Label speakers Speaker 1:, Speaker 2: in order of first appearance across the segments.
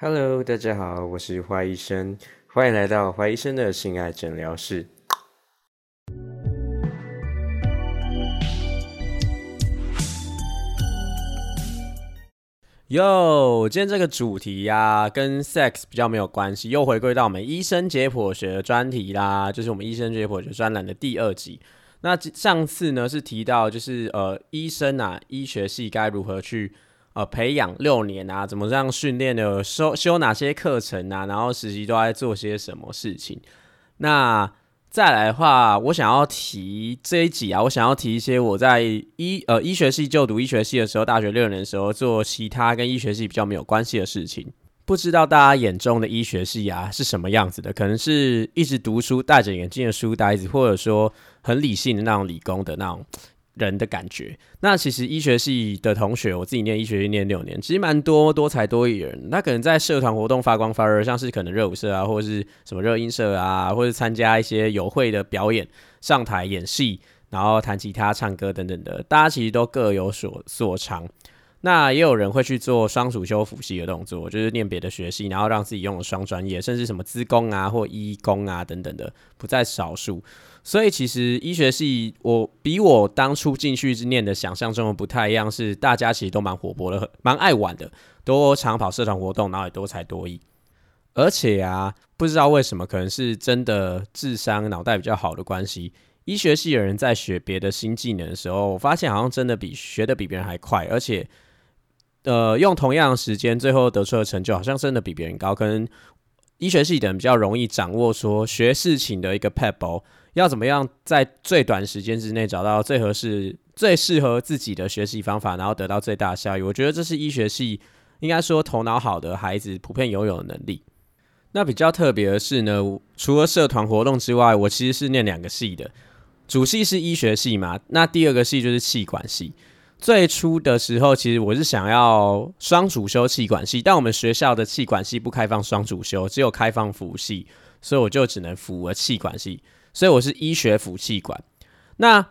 Speaker 1: Hello，大家好，我是花医生，欢迎来到花医生的性爱诊疗室。哟，今天这个主题呀，跟 sex 比较没有关系，又回归到我们医生解剖学的专题啦，就是我们医生解剖学专栏的第二集。那上次呢是提到，就是呃，医生啊，医学系该如何去呃培养六年啊，怎么样训练的，修修哪些课程啊，然后实习都在做些什么事情。那再来的话，我想要提这一集啊，我想要提一些我在医呃医学系就读医学系的时候，大学六年的时候做其他跟医学系比较没有关系的事情。不知道大家眼中的医学系啊是什么样子的？可能是一直读书戴着眼镜的书呆子，或者说很理性的那种理工的那种。人的感觉，那其实医学系的同学，我自己念医学系念六年，其实蛮多多才多艺人。那可能在社团活动发光发热，像是可能热舞社啊，或者是什么热音社啊，或者参加一些友会的表演，上台演戏，然后弹吉他、唱歌等等的，大家其实都各有所所长。那也有人会去做双主修辅系的动作，就是念别的学系，然后让自己用了双专业，甚至什么资工啊或医工啊等等的，不在少数。所以其实医学系，我比我当初进去之念的想象中的不太一样，是大家其实都蛮活泼的，蛮爱玩的，都常跑社团活动，然后也多才多艺。而且啊，不知道为什么，可能是真的智商、脑袋比较好的关系，医学系的人在学别的新技能的时候，我发现好像真的比学的比别人还快，而且呃，用同样的时间，最后得出的成就好像真的比别人高。可能医学系的人比较容易掌握说学事情的一个 pebble。要怎么样在最短时间之内找到最合适、最适合自己的学习方法，然后得到最大效益？我觉得这是医学系应该说头脑好的孩子普遍拥有的能力。那比较特别的是呢，除了社团活动之外，我其实是念两个系的，主系是医学系嘛，那第二个系就是气管系。最初的时候，其实我是想要双主修气管系，但我们学校的气管系不开放双主修，只有开放辅系，所以我就只能辅了气管系。所以我是医学辅气管，那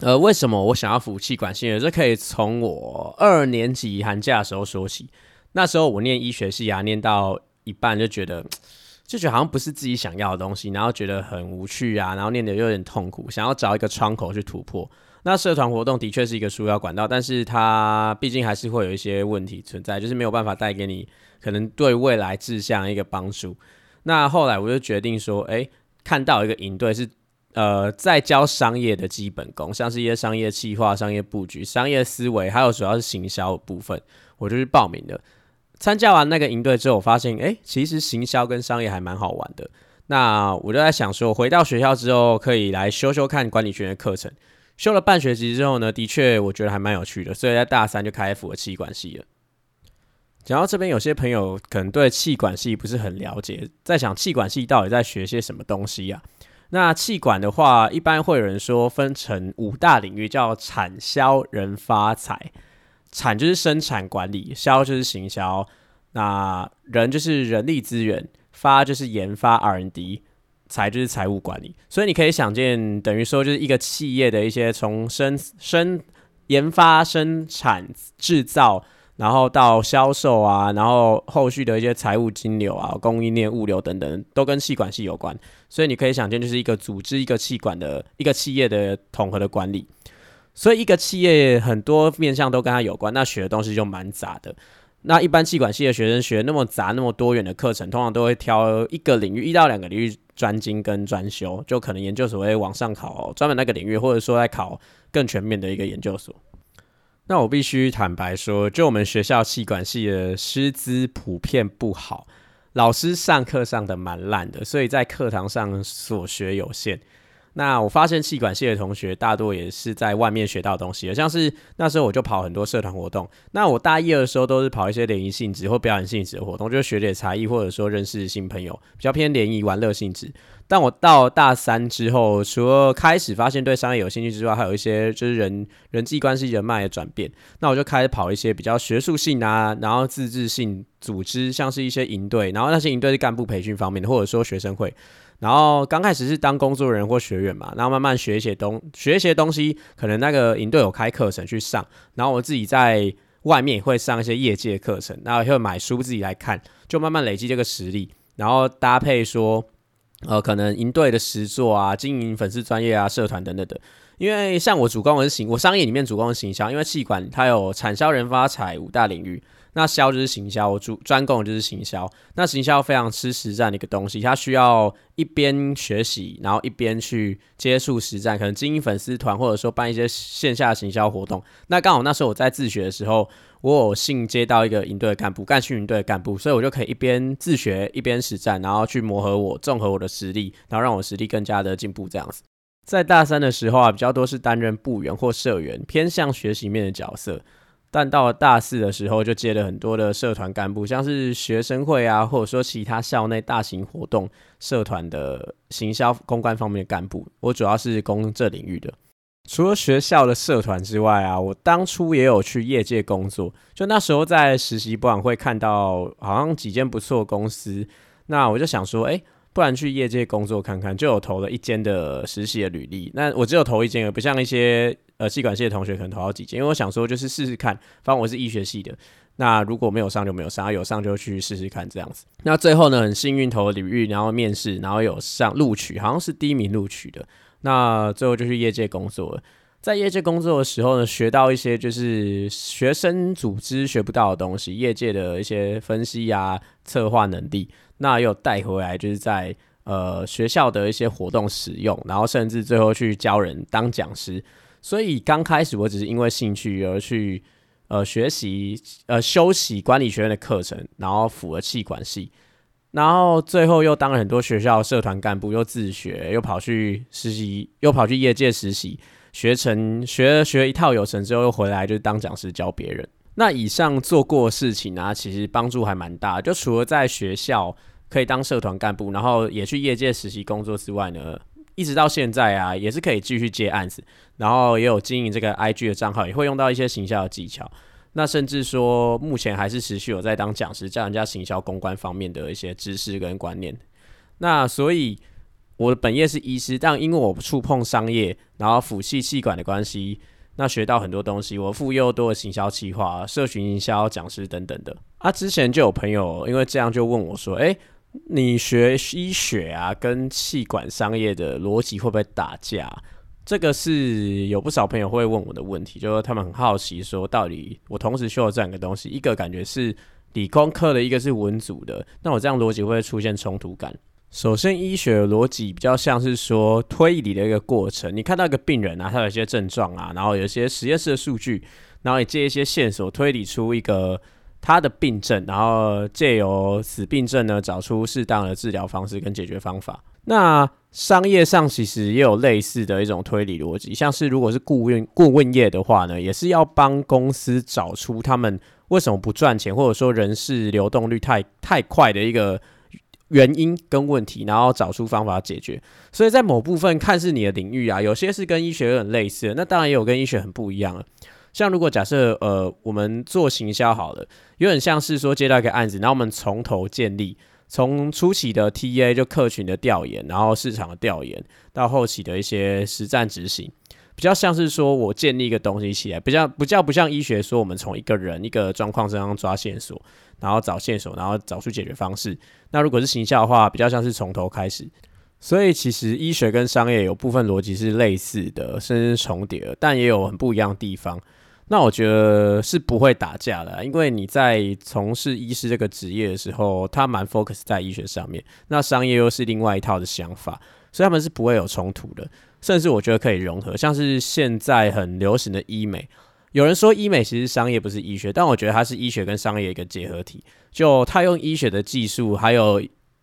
Speaker 1: 呃，为什么我想要辅气管系呢？这可以从我二年级寒假的时候说起。那时候我念医学系啊，念到一半就觉得，就觉得好像不是自己想要的东西，然后觉得很无趣啊，然后念的有点痛苦，想要找一个窗口去突破。那社团活动的确是一个输要管道，但是它毕竟还是会有一些问题存在，就是没有办法带给你可能对未来志向一个帮助。那后来我就决定说，哎。看到一个营队是，呃，在教商业的基本功，像是一些商业计划、商业布局、商业思维，还有主要是行销部分，我就去报名的。参加完那个营队之后，我发现，哎，其实行销跟商业还蛮好玩的。那我就在想说，回到学校之后，可以来修修看管理学的课程。修了半学期之后呢，的确我觉得还蛮有趣的，所以在大三就开辅了气管系了。讲到这边，有些朋友可能对气管系不是很了解，在想气管系到底在学些什么东西呀？那气管的话，一般会有人说分成五大领域，叫产销人发财。产就是生产管理，销就是行销，那人就是人力资源，发就是研发 R&D，财就是财务管理。所以你可以想见，等于说就是一个企业的一些从生生研发、生产、制造。然后到销售啊，然后后续的一些财务、金流啊、供应链、物流等等，都跟气管系有关。所以你可以想见，就是一个组织、一个气管的一个企业的统合的管理。所以一个企业很多面向都跟它有关，那学的东西就蛮杂的。那一般气管系的学生学那么杂、那么多元的课程，通常都会挑一个领域，一到两个领域专精跟专修，就可能研究所会往上考专门那个领域，或者说在考更全面的一个研究所。那我必须坦白说，就我们学校气管系的师资普遍不好，老师上课上的蛮烂的，所以在课堂上所学有限。那我发现气管系的同学大多也是在外面学到东西，像是那时候我就跑很多社团活动。那我大一的时候都是跑一些联谊性质或表演性质的活动，就是学点才艺或者说认识新朋友，比较偏联谊玩乐性质。但我到大三之后，除了开始发现对商业有兴趣之外，还有一些就是人人际关系人脉的转变。那我就开始跑一些比较学术性啊，然后自治性组织，像是一些营队，然后那些营队是干部培训方面的，或者说学生会。然后刚开始是当工作人员或学员嘛，然后慢慢学一些东学一些东西，可能那个营队有开课程去上，然后我自己在外面也会上一些业界课程，然后会买书自己来看，就慢慢累积这个实力，然后搭配说，呃，可能营队的实作啊，经营粉丝专业啊，社团等等的。因为像我主攻的是行，我商业里面主攻的行销，因为气管它有产销人发财五大领域。那销就是行销，我主专攻就是行销。那行销非常吃实战的一个东西，它需要一边学习，然后一边去接触实战，可能经营粉丝团，或者说办一些线下行销活动。那刚好那时候我在自学的时候，我有幸接到一个营队的干部，干训营队的干部，所以我就可以一边自学一边实战，然后去磨合我综合我的实力，然后让我实力更加的进步。这样子，在大三的时候啊，比较多是担任部员或社员，偏向学习面的角色。但到了大四的时候，就接了很多的社团干部，像是学生会啊，或者说其他校内大型活动社团的行销公关方面的干部。我主要是攻这领域的。除了学校的社团之外啊，我当初也有去业界工作。就那时候在实习博览会看到好像几间不错公司，那我就想说，哎，不然去业界工作看看，就有投了一间的实习的履历。那我只有投一间，而不像一些。呃，系管系的同学可能投好几间，因为我想说就是试试看，反正我是医学系的，那如果没有上就没有上，有上就去试试看这样子。那最后呢，很幸运投了领域，然后面试，然后有上录取，好像是第一名录取的。那最后就去业界工作了，在业界工作的时候呢，学到一些就是学生组织学不到的东西，业界的一些分析啊、策划能力，那又带回来就是在呃学校的一些活动使用，然后甚至最后去教人当讲师。所以刚开始我只是因为兴趣而去呃学习呃修习管理学院的课程，然后辅了气管系，然后最后又当了很多学校社团干部，又自学，又跑去实习，又跑去业界实习，学成学学一套有成之后，又回来就当讲师教别人。那以上做过的事情呢，其实帮助还蛮大。就除了在学校可以当社团干部，然后也去业界实习工作之外呢。一直到现在啊，也是可以继续接案子，然后也有经营这个 IG 的账号，也会用到一些行销的技巧。那甚至说，目前还是持续有在当讲师，教人家行销公关方面的一些知识跟观念。那所以我的本业是医师，但因为我触碰商业，然后辅系气管的关系，那学到很多东西。我副业多的行销企划、社群营销、讲师等等的。啊，之前就有朋友因为这样就问我说：“诶……你学医学啊，跟气管商业的逻辑会不会打架？这个是有不少朋友会问我的问题，就是他们很好奇，说到底我同时修了这两个东西，一个感觉是理工科的，一个是文组的，那我这样逻辑会不会出现冲突感。首先，医学的逻辑比较像是说推理的一个过程，你看到一个病人啊，他有一些症状啊，然后有一些实验室的数据，然后你借一些线索推理出一个。他的病症，然后借由此病症呢，找出适当的治疗方式跟解决方法。那商业上其实也有类似的一种推理逻辑，像是如果是顾问顾问业的话呢，也是要帮公司找出他们为什么不赚钱，或者说人事流动率太太快的一个原因跟问题，然后找出方法解决。所以在某部分看似你的领域啊，有些是跟医学很类似，那当然也有跟医学很不一样了。像如果假设呃我们做行销好了，有点像是说接到一个案子，然后我们从头建立，从初期的 TA 就客群的调研，然后市场的调研，到后期的一些实战执行，比较像是说我建立一个东西起来，比较不叫不像医学说我们从一个人一个状况身上抓线索，然后找线索，然后找出解决方式。那如果是行销的话，比较像是从头开始。所以其实医学跟商业有部分逻辑是类似的，甚至重叠，但也有很不一样的地方。那我觉得是不会打架的，因为你在从事医师这个职业的时候，他蛮 focus 在医学上面，那商业又是另外一套的想法，所以他们是不会有冲突的，甚至我觉得可以融合。像是现在很流行的医美，有人说医美其实商业不是医学，但我觉得它是医学跟商业一个结合体，就他用医学的技术还有。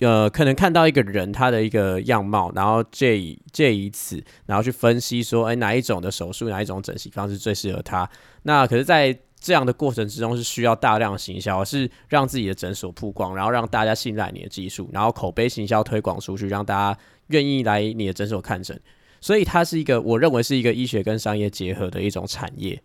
Speaker 1: 呃，可能看到一个人他的一个样貌，然后借以借以此，然后去分析说，哎，哪一种的手术，哪一种整形方式最适合他？那可是，在这样的过程之中，是需要大量行销，是让自己的诊所曝光，然后让大家信赖你的技术，然后口碑行销推广出去，让大家愿意来你的诊所看诊。所以，它是一个我认为是一个医学跟商业结合的一种产业。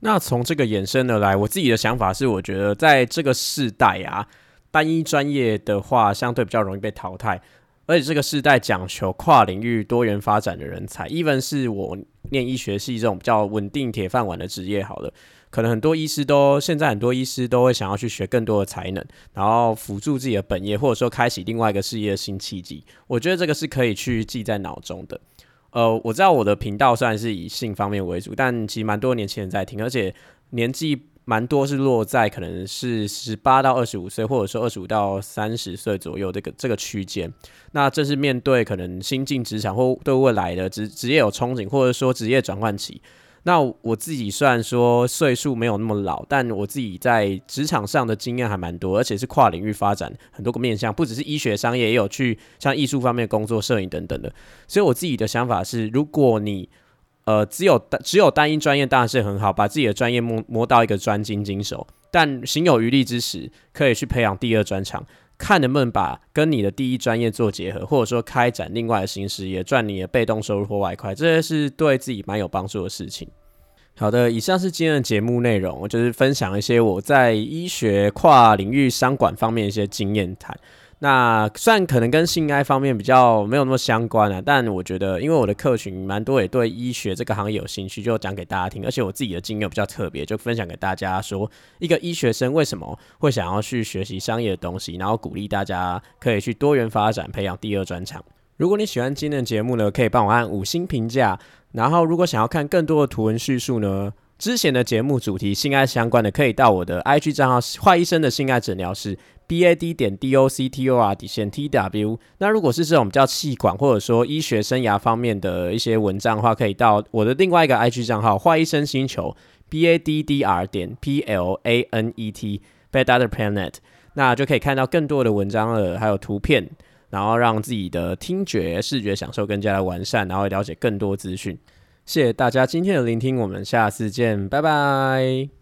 Speaker 1: 那从这个衍生而来，我自己的想法是，我觉得在这个世代啊。单一专业的话，相对比较容易被淘汰，而且这个时代讲求跨领域多元发展的人才。even 是我念医学系这种比较稳定铁饭碗的职业，好了，可能很多医师都现在很多医师都会想要去学更多的才能，然后辅助自己的本业，或者说开启另外一个事业的新契机。我觉得这个是可以去记在脑中的。呃，我知道我的频道虽然是以性方面为主，但其实蛮多年轻人在听，而且年纪蛮多是落在可能是十八到二十五岁，或者说二十五到三十岁左右这个这个区间。那这是面对可能新进职场或对未来的职职业有憧憬，或者说职业转换期。那我自己虽然说岁数没有那么老，但我自己在职场上的经验还蛮多，而且是跨领域发展很多个面向，不只是医学、商业，也有去像艺术方面工作、摄影等等的。所以我自己的想法是，如果你呃只有单只有单一专业当然是很好，把自己的专业摸摸到一个专精精熟，但行有余力之时，可以去培养第二专长。看能不能把跟你的第一专业做结合，或者说开展另外的新事业，赚你的被动收入或外快，这些是对自己蛮有帮助的事情。好的，以上是今天的节目内容，我就是分享一些我在医学跨领域商管方面一些经验谈。那虽然可能跟性爱方面比较没有那么相关啊，但我觉得因为我的客群蛮多，也对医学这个行业有兴趣，就讲给大家听。而且我自己的经验比较特别，就分享给大家说，一个医学生为什么会想要去学习商业的东西，然后鼓励大家可以去多元发展，培养第二专长。如果你喜欢今天的节目呢，可以帮我按五星评价。然后如果想要看更多的图文叙述呢？之前的节目主题性爱相关的，可以到我的 IG 账号“坏医生的性爱诊疗室 ”B A D 点 D O C T O R 底线 T W。那如果是这种比较气管或者说医学生涯方面的一些文章的话，可以到我的另外一个 IG 账号“坏医生星球 ”B A D D R 点 P L A N E T Bad Other Planet。那就可以看到更多的文章了，还有图片，然后让自己的听觉、视觉享受更加的完善，然后了解更多资讯。谢谢大家今天的聆听，我们下次见，拜拜。